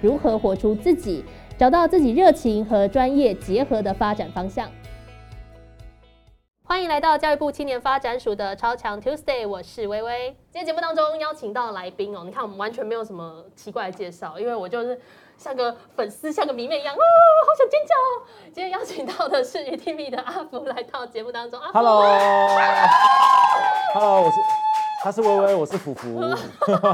如何活出自己，找到自己热情和专业结合的发展方向？欢迎来到教育部青年发展署的超强 Tuesday，我是微微。今天节目当中邀请到来宾哦，你看我们完全没有什么奇怪的介绍，因为我就是像个粉丝，像个迷妹一样，哦，好想尖叫！今天邀请到的是 TV 的阿福来到节目当中。Hello，Hello，我是。他是微微，我是福福。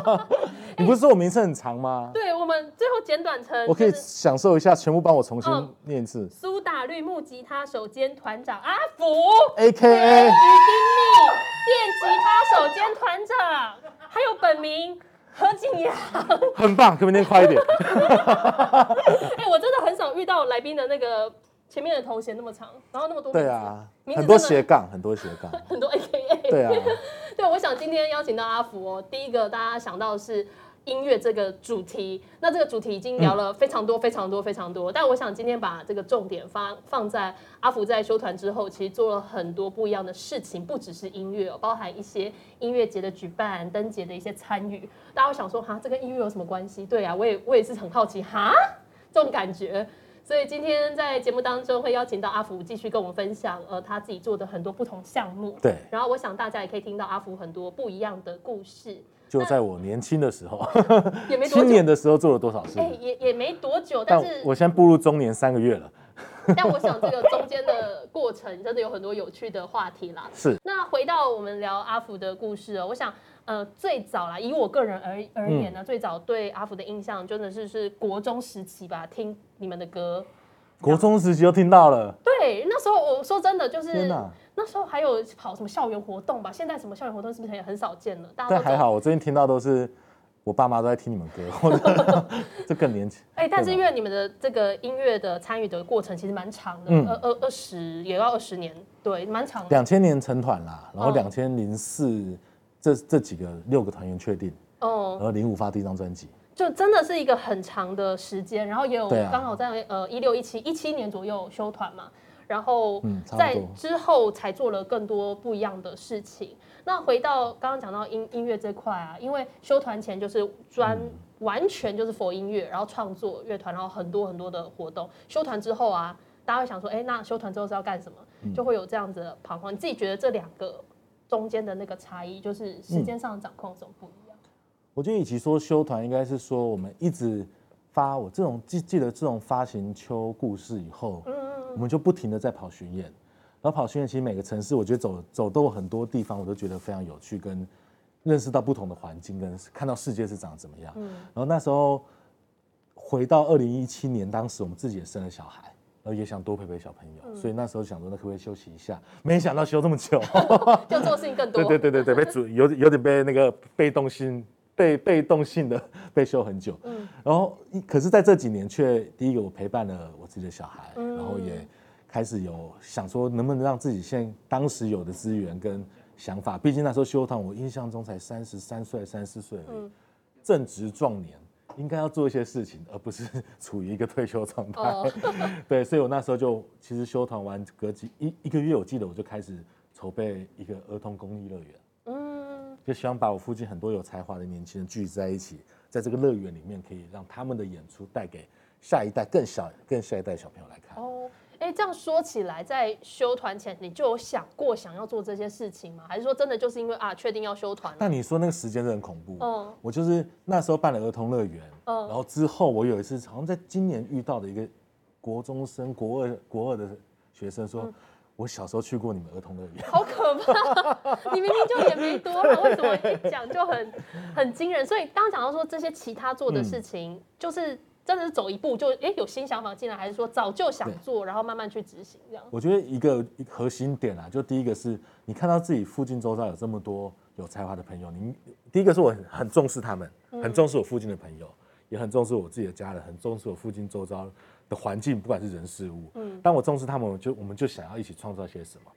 你不是说我名字很长吗？对，我们最后简短成。我可以享受一下，全部帮我重新念一次。苏打绿木吉他手兼团长阿福，A K A 于丁密电吉他手兼团长，还有本名何景阳。很棒，可不可以念快一点？哎，我真的很少遇到来宾的那个前面的头衔那么长，然后那么多。对啊，很多斜杠，很多斜杠，很多 A K A。对啊。对，我想今天邀请到阿福哦。第一个大家想到的是音乐这个主题，那这个主题已经聊了非常多、非常多、非常多。但我想今天把这个重点放放在阿福在修团之后，其实做了很多不一样的事情，不只是音乐哦，包含一些音乐节的举办、灯节的一些参与。大家会想说，哈，这跟音乐有什么关系？对啊，我也我也是很好奇，哈，这种感觉。所以今天在节目当中会邀请到阿福继续跟我们分享，呃，他自己做的很多不同项目。对。然后我想大家也可以听到阿福很多不一样的故事。就在我年轻的时候，也没青年的时候做了多少事？哎，也也没多久，但是我现在步入中年三个月了。但我想这个中间的过程真的有很多有趣的话题啦。是。那回到我们聊阿福的故事哦，我想。呃，最早啦，以我个人而而言呢，最早对阿福的印象真的是是国中时期吧，听你们的歌。国中时期就听到了。对，那时候我说真的就是，那时候还有跑什么校园活动吧，现在什么校园活动是不是也很少见了？但还好，我最近听到都是我爸妈都在听你们歌，这更年轻。哎，但是因为你们的这个音乐的参与的过程其实蛮长的，二二二十也要二十年，对，蛮长。两千年成团啦，然后两千零四。这这几个六个团员确定哦，然后零五发第一张专辑，就真的是一个很长的时间，然后也有刚好在呃一六一七一七年左右休团嘛，然后在之后才做了更多不一样的事情。那回到刚刚讲到音音乐这块啊，因为休团前就是专完全就是佛音乐，然后创作乐团，然后很多很多的活动。休团之后啊，大家会想说，哎，那休团之后是要干什么？就会有这样子的彷徨。你自己觉得这两个？中间的那个差异，就是时间上的掌控怎么不一样？我觉得，与其说修团，应该是说我们一直发我这种记记得这种发行秋故事以后，嗯嗯我们就不停的在跑巡演，然后跑巡演，其实每个城市，我觉得走走到很多地方，我都觉得非常有趣，跟认识到不同的环境，跟看到世界是长怎么样。嗯，然后那时候回到二零一七年，当时我们自己也生了小孩。然后也想多陪陪小朋友，所以那时候想说，那可不可以休息一下？没想到休这么久 就做事情更多。对对对对对，被主有有点被那个被动性被被动性的被休很久。嗯，然后可是在这几年却第一个我陪伴了我自己的小孩，然后也开始有想说能不能让自己现当时有的资源跟想法，毕竟那时候休堂，我印象中才三十三岁、三四岁而已，正值壮年。应该要做一些事情，而不是 处于一个退休状态。对，所以我那时候就其实休团完隔几一一个月，我记得我就开始筹备一个儿童公益乐园。嗯，就希望把我附近很多有才华的年轻人聚集在一起，在这个乐园里面，可以让他们的演出带给下一代更小、更下一代小朋友来看。哦。哎，这样说起来，在休团前你就有想过想要做这些事情吗？还是说真的就是因为啊，确定要休团？那你说那个时间是很恐怖。嗯，我就是那时候办了儿童乐园，嗯，然后之后我有一次好像在今年遇到的一个国中生、国二、国二的学生说，我小时候去过你们儿童乐园，好可怕！你明明就也没多了，为什么一讲就很很惊人？所以刚刚讲到说这些其他做的事情，就是。真的是走一步就哎有新想法进来，还是说早就想做，然后慢慢去执行这样？我觉得一个核心点啊，就第一个是你看到自己附近周遭有这么多有才华的朋友，您第一个是我很重视他们，很重视我附近的朋友，也很重视我自己的家人，很重视我附近周遭的环境，不管是人事物。嗯，当我重视他们，就我们就想要一起创造些什么。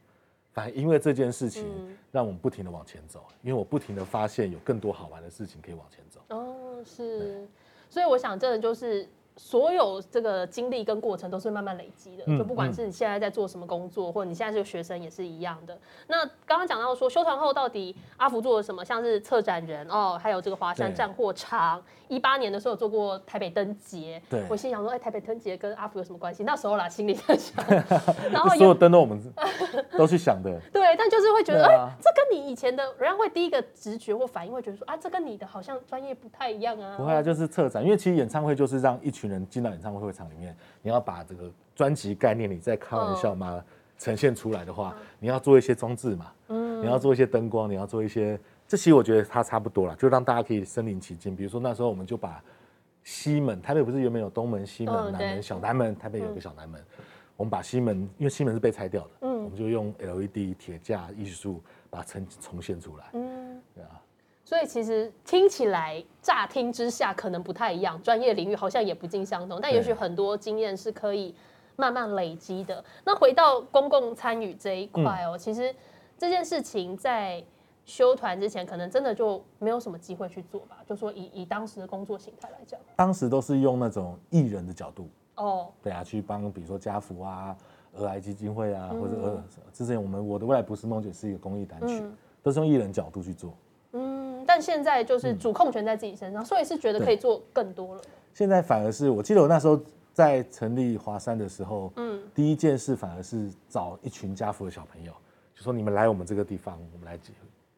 反正因为这件事情，让我们不停的往前走，因为我不停的发现有更多好玩的事情可以往前走。哦，是，所以我想，这就是。所有这个经历跟过程都是慢慢累积的，就不管是你现在在做什么工作，或者你现在是个学生也是一样的。那刚刚讲到说，修团后到底阿福做了什么？像是策展人哦，还有这个华山战货场。一八年的时候做过台北灯节，对我心想说，哎，台北灯节跟阿福有什么关系？那时候啦，心里在想。然后所有灯都我们 都去想的。对，但就是会觉得，哎，这跟你以前的，人家会第一个直觉或反应会觉得说，啊，这跟你的好像专业不太一样啊。不会啊，就是策展，因为其实演唱会就是让一群人进到演唱会会场里面，你要把这个专辑概念，你在开玩笑嘛？呈现出来的话，你要做一些装置嘛，嗯，你要做一些灯光，你要做一些。这期我觉得它差不多了，就让大家可以身临其境。比如说那时候我们就把西门，台北不是原本有东门、西门、南门、小南门，台北有个小南门，我们把西门，因为西门是被拆掉的，嗯，我们就用 LED 铁架艺术把它重重现出来。所以其实听起来乍听之下可能不太一样，专业领域好像也不尽相同，但也许很多经验是可以慢慢累积的。那回到公共参与这一块哦，其实这件事情在。修团之前，可能真的就没有什么机会去做吧。就说以以当时的工作形态来讲，当时都是用那种艺人的角度哦，对啊，去帮比如说家福啊、儿癌基金会啊，或者呃，之前我们我的未来不是梦姐是一个公益单曲，都是用艺人角度去做。嗯，但现在就是主控权在自己身上，所以是觉得可以做更多了。现在反而是我记得我那时候在成立华山的时候，嗯，第一件事反而是找一群家福的小朋友，就说你们来我们这个地方，我们来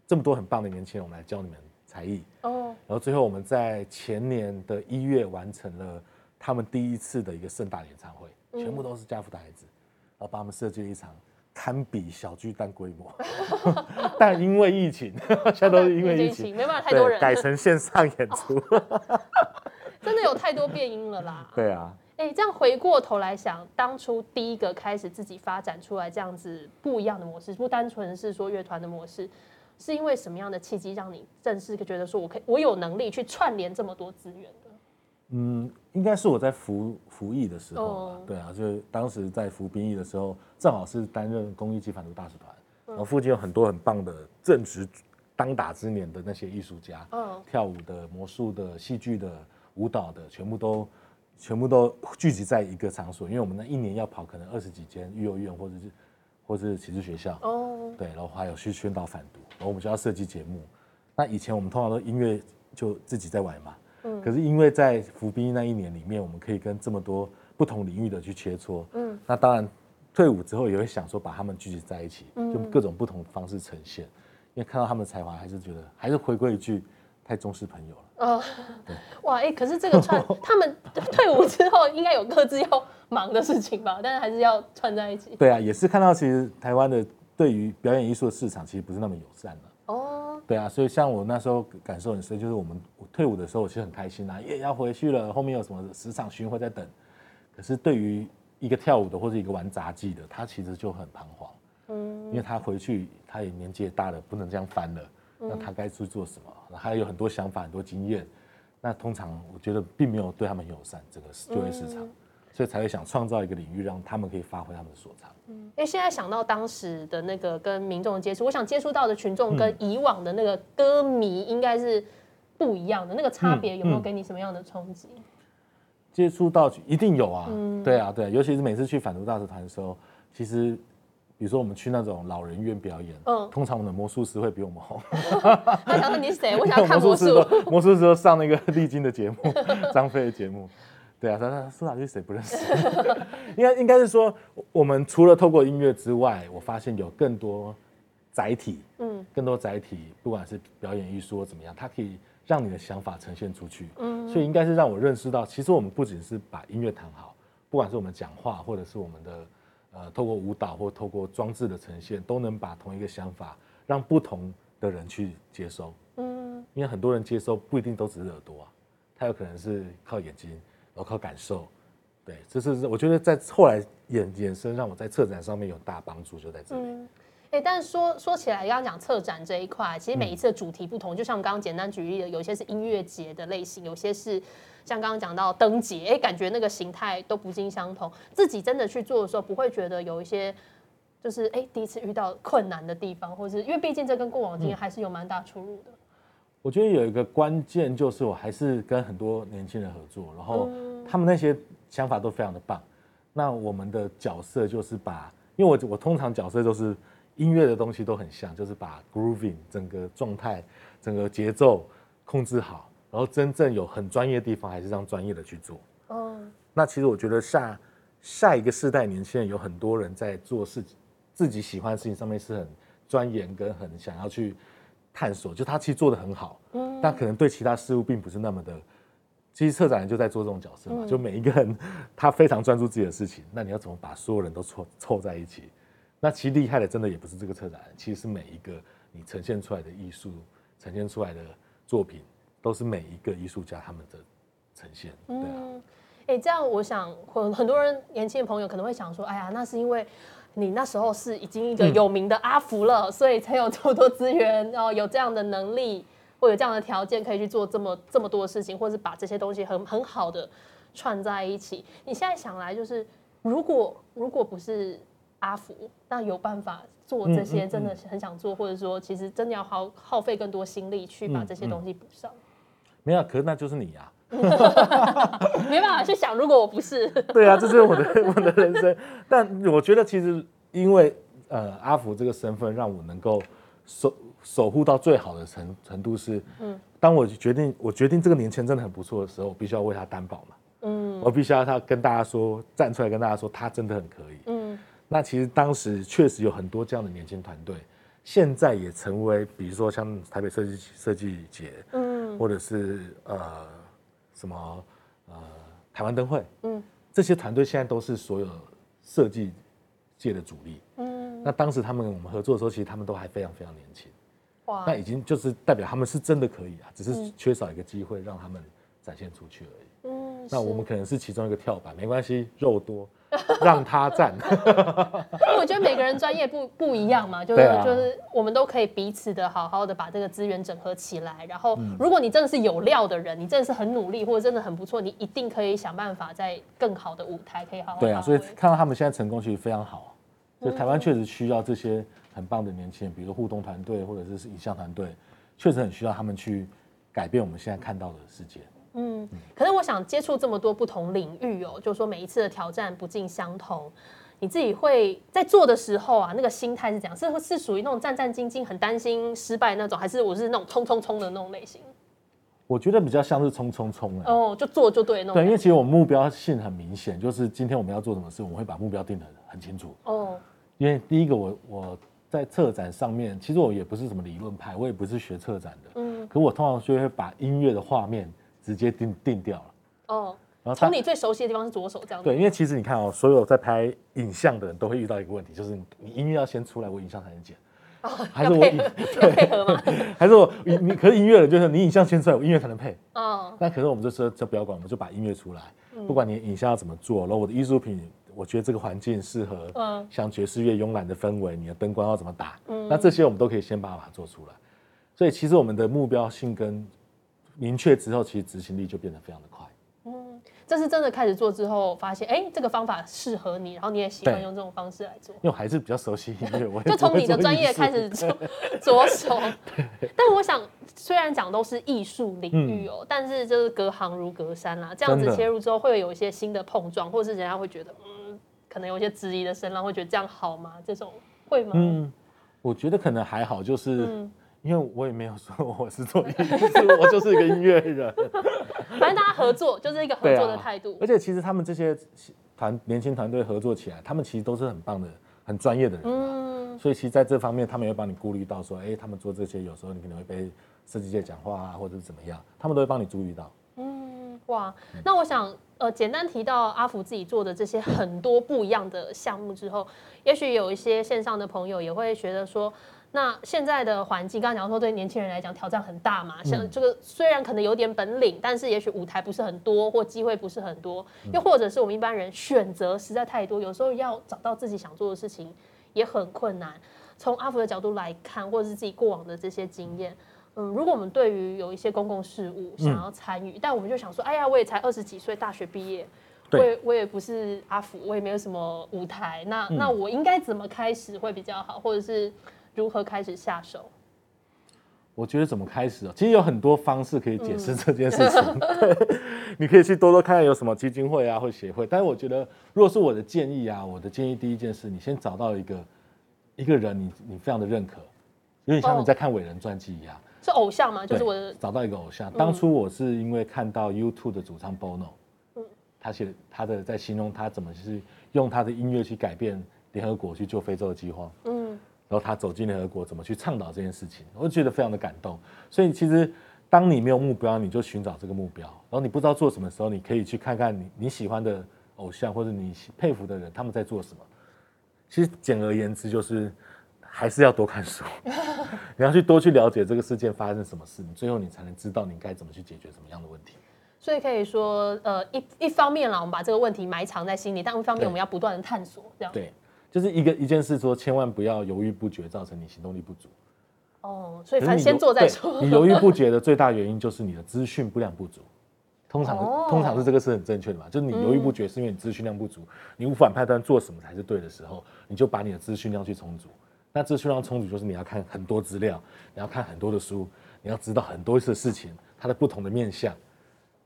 这么多很棒的年轻人，我们来教你们才艺。哦。然后最后我们在前年的一月完成了他们第一次的一个盛大演唱会，全部都是家福的孩子，然后帮他们设计了一场堪比小巨蛋规模，但因为疫情，现在都是因为疫情，没办法太多人，改成线上演出，真的有太多变音了啦。对啊，哎，这样回过头来想，当初第一个开始自己发展出来这样子不一样的模式，不单纯是说乐团的模式。是因为什么样的契机让你正式觉得说我可以我有能力去串联这么多资源的？嗯，应该是我在服服役的时候，对啊，就是当时在服兵役的时候，正好是担任公益及反毒大使团，然后附近有很多很棒的正值当打之年的那些艺术家，嗯，跳舞的、魔术的、戏剧的、舞蹈的，全部都全部都聚集在一个场所，因为我们那一年要跑可能二十几间幼儿园或者是或者是启智学校，哦，对，然后还有去宣导反毒。然后我们就要设计节目，那以前我们通常都音乐就自己在玩嘛，嗯，可是因为在服兵役那一年里面，我们可以跟这么多不同领域的去切磋，嗯，那当然退伍之后也会想说把他们聚集在一起，就各种不同的方式呈现，因为看到他们的才华，还是觉得还是回归一句太重视朋友了，哦，哇，哎，可是这个串他们 退伍之后应该有各自要忙的事情吧，但是还是要串在一起，对啊，也是看到其实台湾的。对于表演艺术的市场，其实不是那么友善了。哦，对啊，所以像我那时候感受很深，就是我们退伍的时候，我其实很开心啊，也要回去了。后面有什么十场巡回在等，可是对于一个跳舞的或者一个玩杂技的，他其实就很彷徨。嗯，因为他回去，他也年纪也大了，不能这样翻了。那他该去做什么？还有很多想法，很多经验。那通常我觉得并没有对他们友善，这个就业市场。所以才会想创造一个领域，让他们可以发挥他们的所长。嗯，因为现在想到当时的那个跟民众的接触，我想接触到的群众跟以往的那个歌迷应该是不一样的。那个差别有没有给你什么样的冲击？接触到一定有啊，对啊，对，尤其是每次去反毒大使团的时候，其实比如说我们去那种老人院表演，嗯，通常我们的魔术师会比我们红。他想说你是谁？我想要看魔术。魔术师上那个丽晶的节目，张飞的节目。对啊，他他苏打绿谁不认识？应该应该是说，我们除了透过音乐之外，我发现有更多载体，嗯，更多载体，不管是表演艺术或怎么样，它可以让你的想法呈现出去。嗯，所以应该是让我认识到，其实我们不仅是把音乐弹好，不管是我们讲话，或者是我们的呃透过舞蹈或透过装置的呈现，都能把同一个想法让不同的人去接收。嗯，因为很多人接收不一定都只是耳朵啊，他有可能是靠眼睛。然后靠感受，对，这是我觉得在后来衍衍生让我在策展上面有大帮助，就在这里。哎，但是说说起来，刚刚讲策展这一块，其实每一次的主题不同，就像我们刚刚简单举例的，有些是音乐节的类型，有些是像刚刚讲到灯节，哎，感觉那个形态都不尽相同。自己真的去做的时候，不会觉得有一些就是哎第一次遇到困难的地方，或是因为毕竟这跟过往经验还是有蛮大出入的。我觉得有一个关键就是，我还是跟很多年轻人合作，然后他们那些想法都非常的棒。那我们的角色就是把，因为我我通常角色都是。音乐的东西都很像，就是把 grooving 整个状态、整个节奏控制好，然后真正有很专业的地方，还是让专业的去做。哦，那其实我觉得下下一个世代年轻人有很多人在做事情，自己喜欢的事情上面是很钻研跟很想要去探索，就他其实做的很好，嗯，但可能对其他事物并不是那么的。其实策展人就在做这种角色嘛，就每一个人他非常专注自己的事情，那你要怎么把所有人都凑凑在一起？那其实厉害的，真的也不是这个策展，其实是每一个你呈现出来的艺术，呈现出来的作品，都是每一个艺术家他们的呈现。对啊，哎，这样我想，很很多人年轻的朋友可能会想说，哎呀，那是因为你那时候是已经一个有名的阿福了，所以才有这么多资源，然后有这样的能力，或有这样的条件可以去做这么这么多的事情，或是把这些东西很很好的串在一起。你现在想来，就是如果如果不是。阿福，那有办法做这些，真的很想做，或者说，其实真的要耗耗费更多心力去把这些东西补上。没有，可是那就是你呀，没办法去想，如果我不是，对啊，这是我的 我的人生。但我觉得，其实因为呃阿福这个身份，让我能够守守护到最好的程程度是，嗯，当我决定我决定这个年轻人真的很不错的时候，我必须要为他担保嘛，嗯，我必须要他跟大家说，站出来跟大家说，他真的很可以，嗯。那其实当时确实有很多这样的年轻团队，现在也成为，比如说像台北设计设计节，嗯，或者是呃什么呃台湾灯会，嗯，这些团队现在都是所有设计界的主力，嗯，那当时他们我们合作的时候，其实他们都还非常非常年轻，哇，那已经就是代表他们是真的可以啊，只是缺少一个机会让他们展现出去而已，嗯，那我们可能是其中一个跳板，没关系，肉多。让他站，因为我觉得每个人专业不不一样嘛，就是就是我们都可以彼此的好好的把这个资源整合起来。然后，如果你真的是有料的人，你真的是很努力或者真的很不错，你一定可以想办法在更好的舞台可以好好。对啊，所以看到他们现在成功其实非常好。就台湾确实需要这些很棒的年轻人，比如互动团队或者是影像团队，确实很需要他们去改变我们现在看到的世界。嗯，可是我想接触这么多不同领域哦，就是说每一次的挑战不尽相同，你自己会在做的时候啊，那个心态是怎样？是是属于那种战战兢兢、很担心失败那种，还是我是那种冲冲冲的那种类型？我觉得比较像是冲冲冲哎哦，就做就对那种。对，因为其实我目标性很明显，就是今天我们要做什么事，我们会把目标定得很清楚哦。因为第一个，我我在策展上面，其实我也不是什么理论派，我也不是学策展的，嗯，可我通常就会把音乐的画面。直接定定掉了。哦，然后从你最熟悉的地方是左手这样对，因为其实你看哦，所有在拍影像的人都会遇到一个问题，就是你音乐要先出来，我影像才能剪，还是我 配合吗？还是我你你可是音乐人，就是你影像先出来，我音乐才能配。哦。那可是我们这时候就不要管，我们就把音乐出来，不管你影像要怎么做，然后我的艺术品，我觉得这个环境适合，嗯，像爵士乐慵懒的氛围，你的灯光要怎么打，嗯，那这些我们都可以先把它做出来。所以其实我们的目标性跟明确之后，其实执行力就变得非常的快。嗯，这是真的开始做之后，发现哎，这个方法适合你，然后你也喜欢用这种方式来做。因为还是比较熟悉音乐，我就从你的专业开始着 着手。但我想，虽然讲都是艺术领域哦，但是就是隔行如隔山啦。这样子切入之后，会有一些新的碰撞，或者是人家会觉得，嗯，可能有一些质疑的声浪，会觉得这样好吗？这种会吗？嗯，我觉得可能还好，就是。因为我也没有说我是做音乐，我就是一个音乐人。反正大家合作就是一个合作的态度。而且其实他们这些团年轻团队合作起来，他们其实都是很棒的、很专业的人。嗯。所以其实在这方面，他们会帮你顾虑到说，哎，他们做这些有时候你可能会被设计界讲话啊，或者是怎么样，他们都会帮你注意到。嗯，哇，那我想呃，简单提到阿福自己做的这些很多不一样的项目之后，也许有一些线上的朋友也会觉得说。那现在的环境，刚刚讲说对年轻人来讲挑战很大嘛，像这个虽然可能有点本领，但是也许舞台不是很多，或机会不是很多，又或者是我们一般人选择实在太多，有时候要找到自己想做的事情也很困难。从阿福的角度来看，或者是自己过往的这些经验，嗯，如果我们对于有一些公共事务想要参与，但我们就想说，哎呀，我也才二十几岁，大学毕业，我也我也不是阿福，我也没有什么舞台，那那我应该怎么开始会比较好，或者是如何开始下手？我觉得怎么开始啊？其实有很多方式可以解释这件事情。你可以去多多看看有什么基金会啊或协会。但是我觉得，如果是我的建议啊，我的建议第一件事，你先找到一个一个人，你你非常的认可，有点像你在看伟人传记一样。是偶像吗？就是我的找到一个偶像。当初我是因为看到 YouTube 的主唱 Bono，嗯，他写他的在形容他怎么是用他的音乐去改变联合国去救非洲的饥荒，嗯。然后他走进联合国，怎么去倡导这件事情，我就觉得非常的感动。所以其实，当你没有目标，你就寻找这个目标。然后你不知道做什么时候，你可以去看看你你喜欢的偶像或者你佩服的人他们在做什么。其实简而言之，就是还是要多看书，你要去多去了解这个事件发生什么事，你最后你才能知道你该怎么去解决什么样的问题。所以可以说，呃，一一方面啦，我们把这个问题埋藏在心里；，但一方面，我们要不断的探索，这样。对。就是一个一件事，说千万不要犹豫不决，造成你行动力不足。哦，所以反正先做再说。你犹豫不决的最大原因就是你的资讯不量不足。通常通常是这个是很正确的嘛？就是你犹豫不决是因为你资讯量不足，你无法判断做什么才是对的时候，你就把你的资讯量去充足。那资讯量充足就是你要看很多资料，你要看很多的书，你要知道很多的事情，它的不同的面向。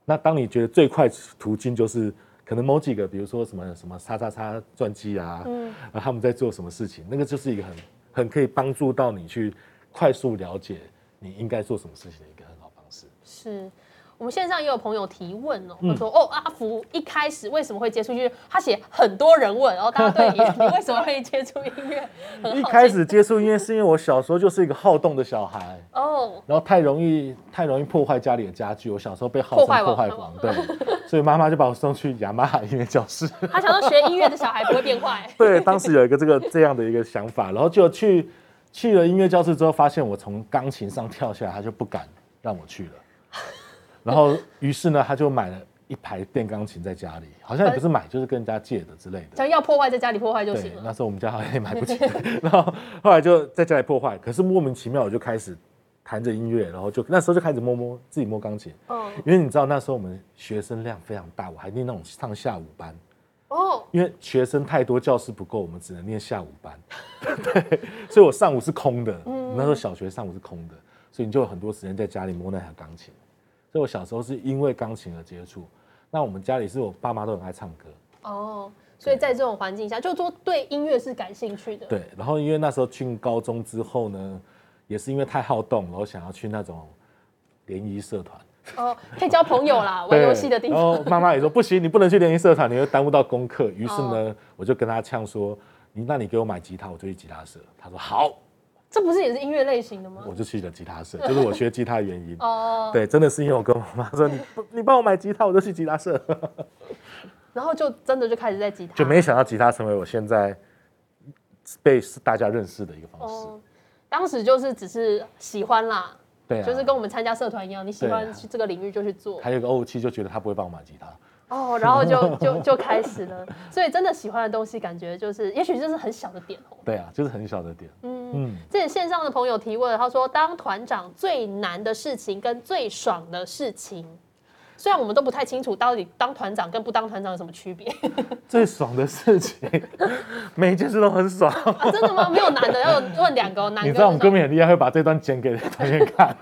那当你觉得最快途径就是。可能某几个，比如说什么什么叉叉叉传记啊，嗯，啊他们在做什么事情，那个就是一个很很可以帮助到你去快速了解你应该做什么事情的一个很好方式。是。我们线上也有朋友提问哦，他说：“哦，阿福一开始为什么会接触音乐？他写很多人问，然后大家对你，你为什么会接触音乐？一开始接触音乐是因为我小时候就是一个好动的小孩哦，然后太容易太容易破坏家里的家具，我小时候被号称破坏王，对，所以妈妈就把我送去雅马哈音乐教室。他想说学音乐的小孩不会变坏，对，当时有一个这个这样的一个想法，然后就去去了音乐教室之后，发现我从钢琴上跳下来，他就不敢让我去了。” 然后，于是呢，他就买了一排电钢琴在家里，好像也不是买，就是跟人家借的之类的。想要破坏，在家里破坏就行了。那时候我们家好像也买不起，然后后来就在家里破坏。可是莫名其妙，我就开始弹着音乐，然后就那时候就开始摸摸自己摸钢琴。哦。因为你知道那时候我们学生量非常大，我还念那种上下午班。哦。因为学生太多，教室不够，我们只能念下午班。对。所以我上午是空的。嗯。那时候小学上午是空的，所以你就有很多时间在家里摸那台钢琴。所以我小时候是因为钢琴而接触，那我们家里是我爸妈都很爱唱歌哦，所以在这种环境下，就说对音乐是感兴趣的。对，然后因为那时候进高中之后呢，也是因为太好动，然后想要去那种联谊社团哦，可以交朋友啦，玩游戏的地方。然后妈妈也说 不行，你不能去联谊社团，你会耽误到功课。于是呢，我就跟他呛说，你那你给我买吉他，我就去吉他社。他说好。这不是也是音乐类型的吗？我就去了吉他社，就是我学吉他的原因。哦，对，真的是因为我跟我妈说，你你帮我买吉他，我就去吉他社。然后就真的就开始在吉他，就没想到吉他成为我现在被大家认识的一个方式。当时就是只是喜欢啦，对，就是跟我们参加社团一样，你喜欢这个领域就去做。还有个欧七就觉得他不会帮我买吉他。哦，然后就 就就开始了，所以真的喜欢的东西，感觉就是，也许就是很小的点哦。对啊，就是很小的点。嗯嗯。这里线上的朋友提问，他说：“当团长最难的事情跟最爽的事情。”虽然我们都不太清楚到底当团长跟不当团长有什么区别。最爽的事情，每一件事都很爽。真的吗？没有男的，要问两个男。你知道我们歌迷很厉害，会把这段剪给团员看，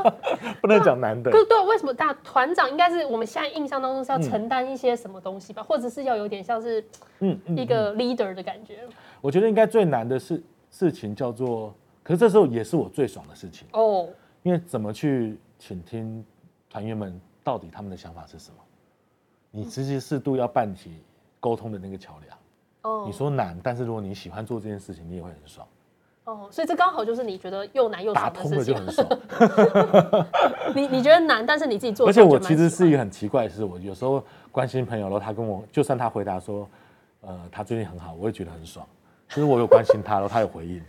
不能讲男的。对对，为什么大团长应该是我们现在印象当中是要承担一些什么东西吧，或者是要有点像是嗯一个 leader 的感觉？我觉得应该最难的事事情叫做，可是这时候也是我最爽的事情哦，因为怎么去倾听团员们。到底他们的想法是什么？你直接适度要办起沟通的那个桥梁。哦，你说难，但是如果你喜欢做这件事情，你也会很爽。哦，所以这刚好就是你觉得又难又打通了就很爽。你你觉得难，但是你自己做，而且我其实是一个很奇怪的事，我有时候关心朋友，然后他跟我，就算他回答说，呃，他最近很好，我也觉得很爽。就是我有关心他，然后他有回应。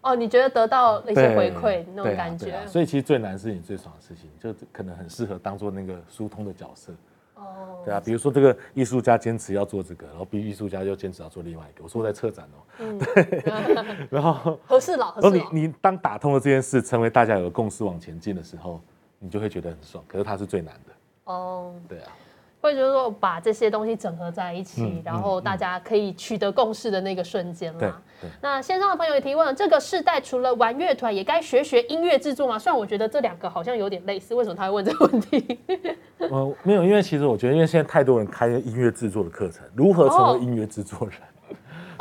哦，你觉得得到那些回馈那种感觉，所以其实最难是你最爽的事情，就可能很适合当做那个疏通的角色。哦，对啊，比如说这个艺术家坚持要做这个，然后 B 艺术家又坚持要做另外一个。我说在策展哦，对，然后合适了，然后你你当打通了这件事，成为大家有个共识往前进的时候，你就会觉得很爽。可是它是最难的哦，对啊。会就是说把这些东西整合在一起，然后大家可以取得共识的那个瞬间啦。那线上的朋友也提问：这个世代除了玩乐团，也该学学音乐制作吗？虽然我觉得这两个好像有点类似，为什么他会问这个问题？呃，没有，因为其实我觉得，因为现在太多人开音乐制作的课程，如何成为音乐制作人？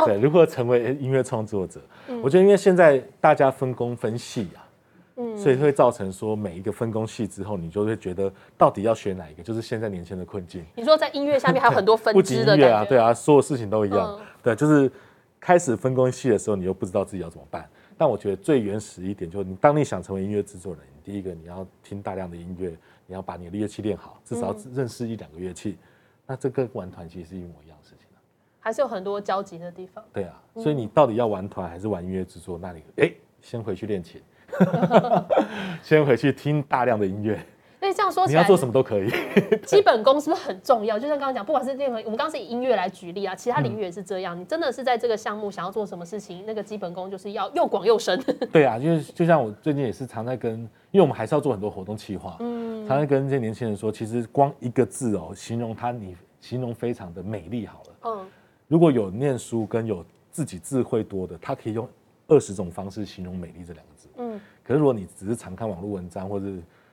对，如何成为音乐创作者？我觉得，因为现在大家分工分细啊。所以会造成说每一个分工细之后，你就会觉得到底要选哪一个，就是现在年轻的困境。你说在音乐下面还有很多分支的 音乐啊，对啊，所有事情都一样。对，就是开始分工细的时候，你又不知道自己要怎么办。但我觉得最原始一点，就是你当你想成为音乐制作人，第一个你要听大量的音乐，你要把你的乐器练好，至少认识一两个乐器。那这跟玩团其实是一模一样的事情还是有很多交集的地方。对啊，所以你到底要玩团还是玩音乐制作？那你哎，先回去练琴。先回去听大量的音乐。那这样说，你要做什么都可以。基本功是不是很重要？就像刚刚讲，不管是任何，我们刚刚是以音乐来举例啊，其他领域也是这样。你真的是在这个项目想要做什么事情，那个基本功就是要又广又深。对啊，就是就像我最近也是常在跟，因为我们还是要做很多活动企划，嗯，常在跟这些年轻人说，其实光一个字哦，形容他，你形容非常的美丽好了。嗯，如果有念书跟有自己智慧多的，他可以用二十种方式形容美丽这两个字。嗯。可是如果你只是常看网络文章或者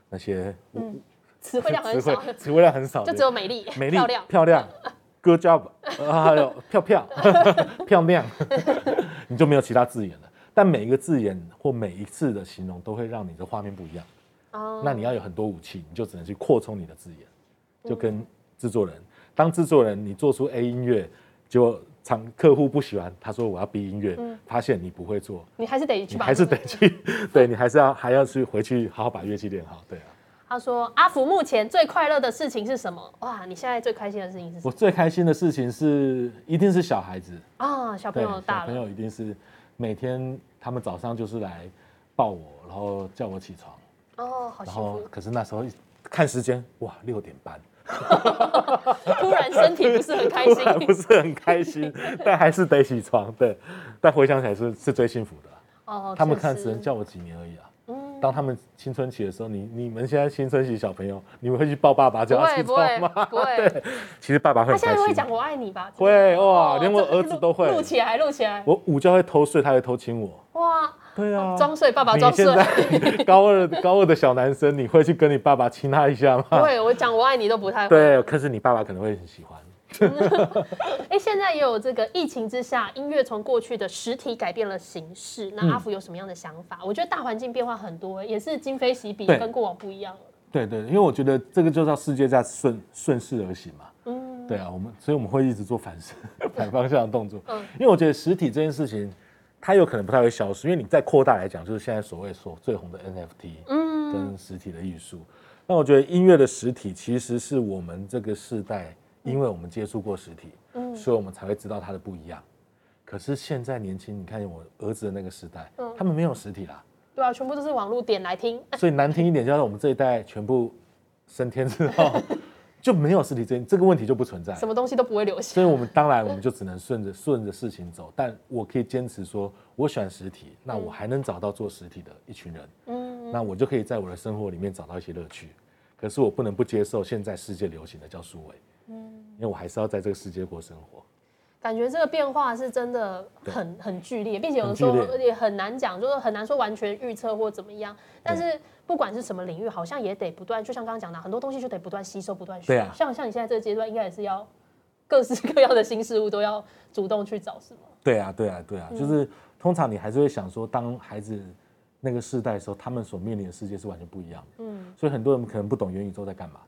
那些，嗯，词汇量很少，词汇量很少，就只有美丽、美丽、漂亮、漂亮，good job，还有漂漂。漂亮，你就没有其他字眼了。但每一个字眼或每一次的形容都会让你的画面不一样。哦，那你要有很多武器，你就只能去扩充你的字眼，就跟制作人，当制作人你做出 A 音乐就。厂客户不喜欢，他说我要逼音乐，发现你不会做，你还是得去，还是得去，对你还是要还要去回去好好把乐器练好，对啊。他说阿福目前最快乐的事情是什么？哇，你现在最开心的事情是什么？我最开心的事情是一定是小孩子啊，小朋友大小朋友一定是每天他们早上就是来抱我，然后叫我起床哦，好幸福。可是那时候看时间，哇，六点半。突然身体不是很开心，不是很开心，但还是得起床。对，但回想起来是是最幸福的。哦，他们看只能叫我几年而已啊。嗯，当他们青春期的时候，你你们现在青春期小朋友，你们会去抱爸爸叫他起床吗？不会，对。其实爸爸会。他现在会讲我爱你吧？会哇，连我儿子都会。录起来，录起来。我午觉会偷睡，他会偷亲我。哇。对啊，装睡，爸爸装睡。高二高二的小男生，你会去跟你爸爸亲他一下吗？不会，我讲我爱你都不太会。对，可是你爸爸可能会很喜欢。哎，现在也有这个疫情之下，音乐从过去的实体改变了形式。那阿福有什么样的想法？我觉得大环境变化很多，也是今非昔比，跟过往不一样了。对对，因为我觉得这个就叫世界在顺顺势而行嘛。嗯，对啊，我们所以我们会一直做反反方向的动作。嗯，因为我觉得实体这件事情。它有可能不太会消失，因为你再扩大来讲，就是现在所谓所最红的 NFT，嗯，跟实体的艺术。那我觉得音乐的实体其实是我们这个世代，因为我们接触过实体，嗯，所以我们才会知道它的不一样。可是现在年轻，你看我儿子的那个时代，嗯，他们没有实体啦，对啊，全部都是网络点来听。所以难听一点，就是我们这一代全部升天之后。就没有实体这这个问题就不存在，什么东西都不会流行。所以，我们当然我们就只能顺着顺着事情走。但我可以坚持说，我喜欢实体，那我还能找到做实体的一群人，嗯，那我就可以在我的生活里面找到一些乐趣。可是我不能不接受现在世界流行的叫数位，嗯，因为我还是要在这个世界过生活。感觉这个变化是真的很很剧烈，并且有的时候也很难讲，就是很难说完全预测或怎么样。但是不管是什么领域，好像也得不断，就像刚刚讲的，很多东西就得不断吸收、不断学。啊。像像你现在这个阶段，应该也是要各式 各样的新事物都要主动去找，是吗？对啊，对啊，对啊，就是通常你还是会想说，当孩子那个世代的时候，他们所面临的世界是完全不一样的。嗯。所以很多人可能不懂元宇宙在干嘛。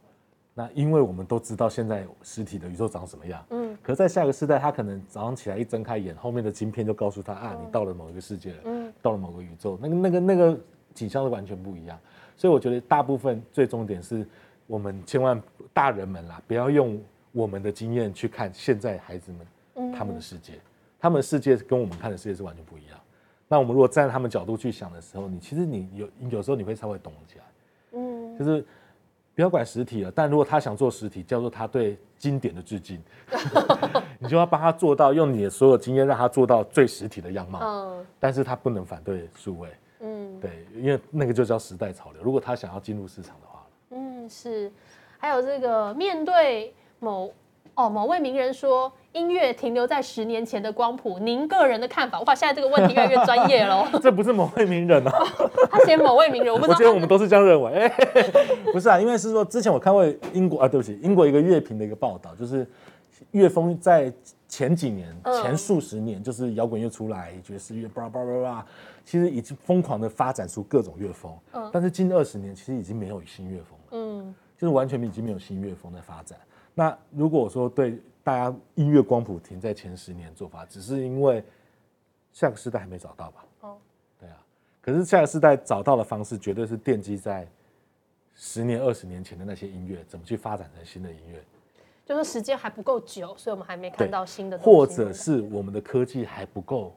那因为我们都知道现在实体的宇宙长什么样，嗯，可在下一个世代，他可能早上起来一睁开眼，后面的晶片就告诉他啊，你到了某一个世界了，嗯，到了某个宇宙，那个那个那个景象是完全不一样。所以我觉得大部分最终点是我们千万大人们啦，不要用我们的经验去看现在孩子们他们的世界，他们的世界跟我们看的世界是完全不一样。那我们如果站在他们角度去想的时候，你其实你有有时候你会稍微懂起来，嗯，就是。不要管实体了，但如果他想做实体，叫做他对经典的致敬 你就要帮他做到，用你的所有经验让他做到最实体的样貌。嗯，但是他不能反对数位。嗯，对，因为那个就叫时代潮流。如果他想要进入市场的话，嗯，是。还有这个面对某哦某位名人说。音乐停留在十年前的光谱，您个人的看法？我把现在这个问题越来越专业了。这不是某位名人啊，他写某位名人，我不知道。我觉得我们都是这样认为。不是啊，因为是说之前我看过英国啊，对不起，英国一个乐评的一个报道，就是乐风在前几年、前数十年，就是摇滚乐出来，爵士乐，叭叭叭叭，其实已经疯狂的发展出各种乐风。嗯。但是近二十年，其实已经没有新乐风了。嗯。就是完全已经没有新乐风在发展。那如果说对。大家音乐光谱停在前十年做法，只是因为下个时代还没找到吧？哦，对啊。可是下个时代找到的方式，绝对是奠基在十年、二十年前的那些音乐，怎么去发展成新的音乐？就是时间还不够久，所以我们还没看到新的。或者是我们的科技还不够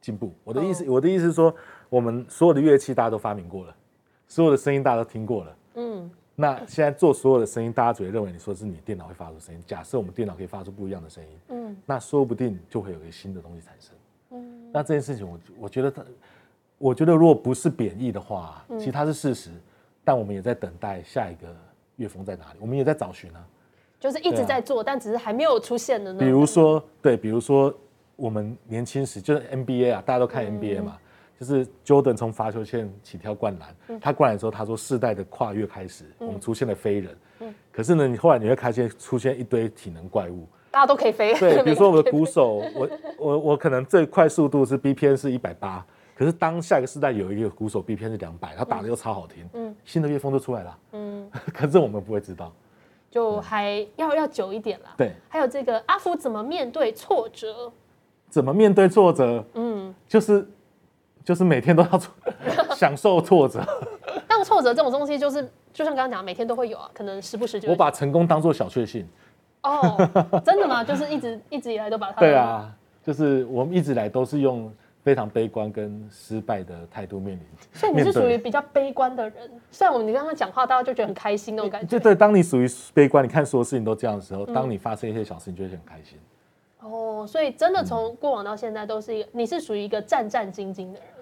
进步。我的意思，我的意思是说，我们所有的乐器大家都发明过了，所有的声音大家都听过了。嗯。那现在做所有的声音，大家只会认为你说是你电脑会发出声音。假设我们电脑可以发出不一样的声音，嗯，那说不定就会有一个新的东西产生。嗯，那这件事情，我我觉得它，我觉得如果不是贬义的话，其实它是事实。但我们也在等待下一个乐风在哪里，我们也在找寻啊。就是一直在做，但只是还没有出现的呢。比如说，对，比如说我们年轻时就是 NBA 啊，大家都看 NBA 嘛。就是 Jordan 从罚球线起跳灌篮，他灌篮的时候，他说世代的跨越开始，我们出现了飞人。可是呢，你后来你会发现出现一堆体能怪物，大家都可以飞。对，比如说我的鼓手，我我我可能最快速度是 BPM 是一百八，可是当下一个世代有一个鼓手 BPM 是两百，他打的又超好听，嗯，新的乐风都出来了，嗯，可是我们不会知道，就还要要久一点了。对，还有这个阿福怎么面对挫折？怎么面对挫折？嗯，就是。就是每天都要 享受挫折，但挫折这种东西，就是就像刚刚讲，每天都会有啊，可能时不时就。我把成功当做小确幸。哦，真的吗？就是一直一直以来都把它。对啊，就是我们一直来都是用非常悲观跟失败的态度面临。所以你是属于比较悲观的人，虽然我们你刚刚讲话，大家就觉得很开心那种感觉。对对，当你属于悲观，你看所有事情都这样的时候，当你发生一些小事，你就会很开心。哦，所以真的从过往到现在，都是一个你是属于一个战战兢兢的人。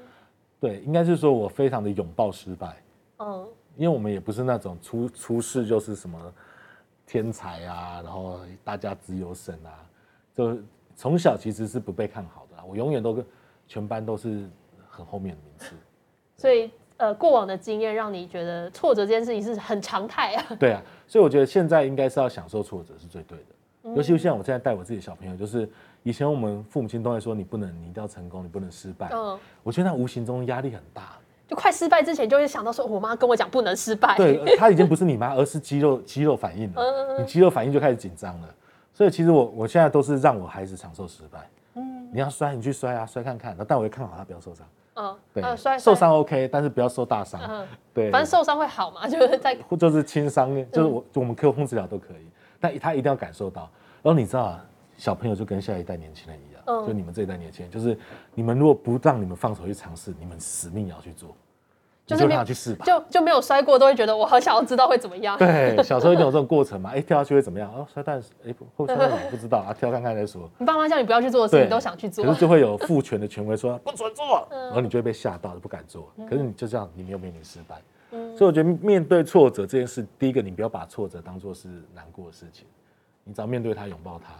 对，应该是说我非常的拥抱失败，嗯，因为我们也不是那种出出世就是什么天才啊，然后大家只有神啊，就从小其实是不被看好的，我永远都跟全班都是很后面的名次，所以呃，过往的经验让你觉得挫折这件事情是很常态啊。对啊，所以我觉得现在应该是要享受挫折是最对的，尤其像我现在带我自己的小朋友，就是。以前我们父母亲都会说你不能，你一定要成功，你不能失败。嗯，我觉得那无形中压力很大。就快失败之前就会想到说，我妈跟我讲不能失败。对，他已经不是你妈，而是肌肉肌肉反应了。嗯你肌肉反应就开始紧张了。所以其实我我现在都是让我孩子享受失败。嗯。你要摔，你去摔啊，摔看看。但我会看好他不要受伤。嗯。对。摔受伤 OK，但是不要受大伤。嗯。对。反正受伤会好嘛，就是在。就是轻伤，就是我我们 Q 控制疗都可以，但他一定要感受到。然后你知道啊。小朋友就跟下一代年轻人一样，就你们这一代年轻人，就是你们如果不让你们放手去尝试，你们死命也要去做，就是让他去试吧。就就没有摔过，都会觉得我好想要知道会怎么样。对，小时候一定有这种过程嘛，哎，跳下去会怎么样？哦，摔断，哎，会摔断不知道啊，跳看看再说。你爸妈叫你不要去做的事，你都想去做。可是就会有父权的权威说不准做，然后你就会被吓到，就不敢做。可是你就这样，你没有面临失败。所以我觉得面对挫折这件事，第一个你不要把挫折当做是难过的事情，你只要面对它，拥抱它。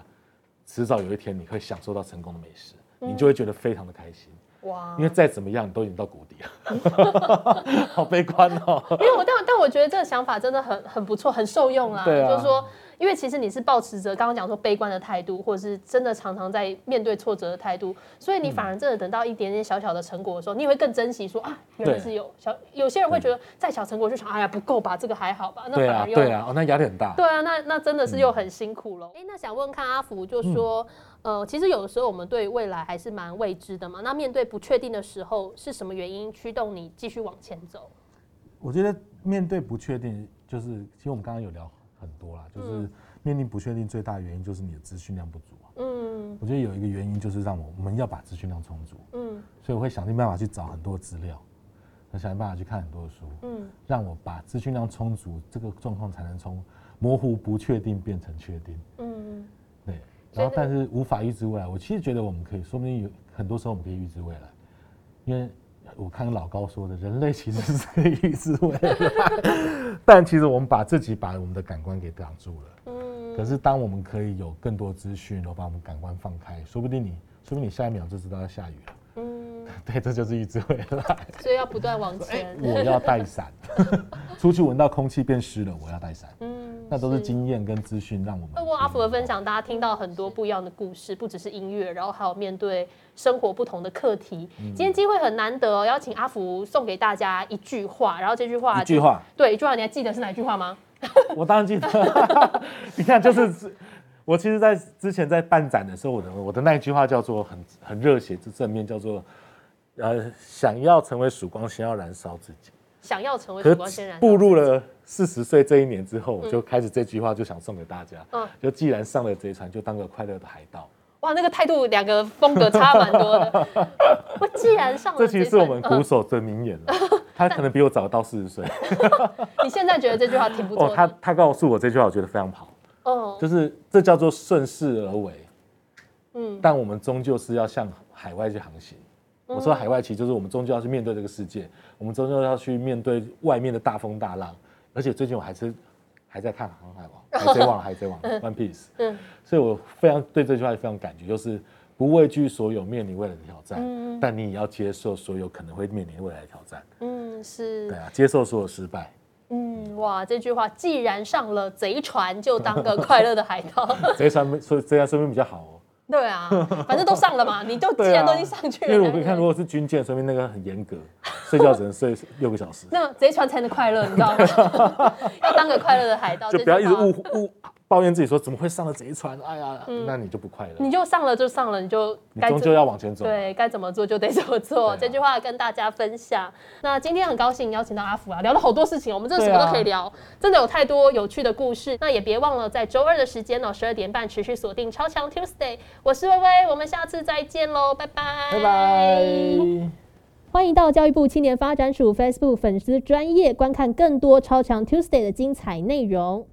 迟早有一天，你会享受到成功的美食，你就会觉得非常的开心。哇！因为再怎么样，你都已经到谷底了，好悲观哦。因为我但但我觉得这个想法真的很很不错，很受用啊。对啊。就是说。因为其实你是保持着刚刚讲说悲观的态度，或者是真的常常在面对挫折的态度，所以你反而真的等到一点点小小的成果的时候，你也会更珍惜。说啊，原来是有小，有些人会觉得再小成果就想，哎呀不够吧，这个还好吧。那反而又对啊，哦，那压力很大。对啊，那那真的是又很辛苦了。哎，那想问看阿福，就说，呃，其实有的时候我们对未来还是蛮未知的嘛。那面对不确定的时候，是什么原因驱动你继续往前走？我觉得面对不确定，就是其实我们刚刚有聊很多啦，就是。面临不确定最大的原因就是你的资讯量不足嗯，我觉得有一个原因就是让我我们要把资讯量充足。嗯，所以我会想尽办法去找很多资料，想尽办法去看很多书，嗯，让我把资讯量充足，这个状况才能从模糊不确定变成确定，嗯，对。然后，但是无法预知未来。我其实觉得我们可以，说不定有很多时候我们可以预知未来，因为我看老高说的，人类其实是可以预知未来，但其实我们把自己把我们的感官给挡住了。嗯。可是，当我们可以有更多资讯，然后把我们感官放开，说不定你，说不定你下一秒就知道要下雨了。嗯。对，这就是预知未来。所以要不断往前。我要带伞，出去闻到空气变湿了，我要带伞。嗯。那都是经验跟资讯，让我们通过阿福的分享，大家听到很多不一样的故事，不只是音乐，然后还有面对生活不同的课题。今天机会很难得哦，邀请阿福送给大家一句话，然后这句话一句话，对一句话，你还记得是哪句话吗？我当然记得。你看，就是我其实，在之前在办展的时候，我的我的那一句话叫做很很热血，是正面，叫做呃，想要成为曙光，先要燃烧自己。想要成为曙光，先人步入了。四十岁这一年之后，我就开始这句话就想送给大家。嗯，就既然上了贼船，就当个快乐的海盗。哇，那个态度，两个风格差蛮多的。我既然上了，这其实是我们鼓手的名言了。他可能比我早到四十岁。你现在觉得这句话挺不错？哦，他他告诉我这句话，我觉得非常好。哦，就是这叫做顺势而为。嗯，但我们终究是要向海外去航行。我说海外其实就是我们终究要去面对这个世界，我们终究要去面对外面的大风大浪。而且最近我还是还在看《航海王》，《海贼王》《海贼王》One Piece，嗯，所以我非常对这句话非常感觉，就是不畏惧所有面临未来的挑战，嗯，但你也要接受所有可能会面临未来的挑战，嗯，是，对啊，接受所有失败，嗯，哇，这句话既然上了贼船，就当个快乐的海盗，贼船所以这样说明比较好哦。对啊，反正都上了嘛，你就既然都已经上去了。因为我可以看，如果是军舰，说明那个很严格，睡觉只能睡六个小时。那贼船才能快乐，你知道吗？要当个快乐的海盗，就不要一直误误。抱怨自己说怎么会上了贼船？哎呀，那你就不快乐。你就上了就上了，你就该终究要往前走。对，该怎么做就得怎么做。这句话跟大家分享。那今天很高兴邀请到阿福啊，聊了好多事情，我们真的什么都可以聊，真的有太多有趣的故事。那也别忘了在周二的时间哦，十二点半持续锁定超强 Tuesday。我是微微，我们下次再见喽，拜拜。拜拜。欢迎到教育部青年发展署 Facebook 粉丝专业观看更多超强 Tuesday 的精彩内容。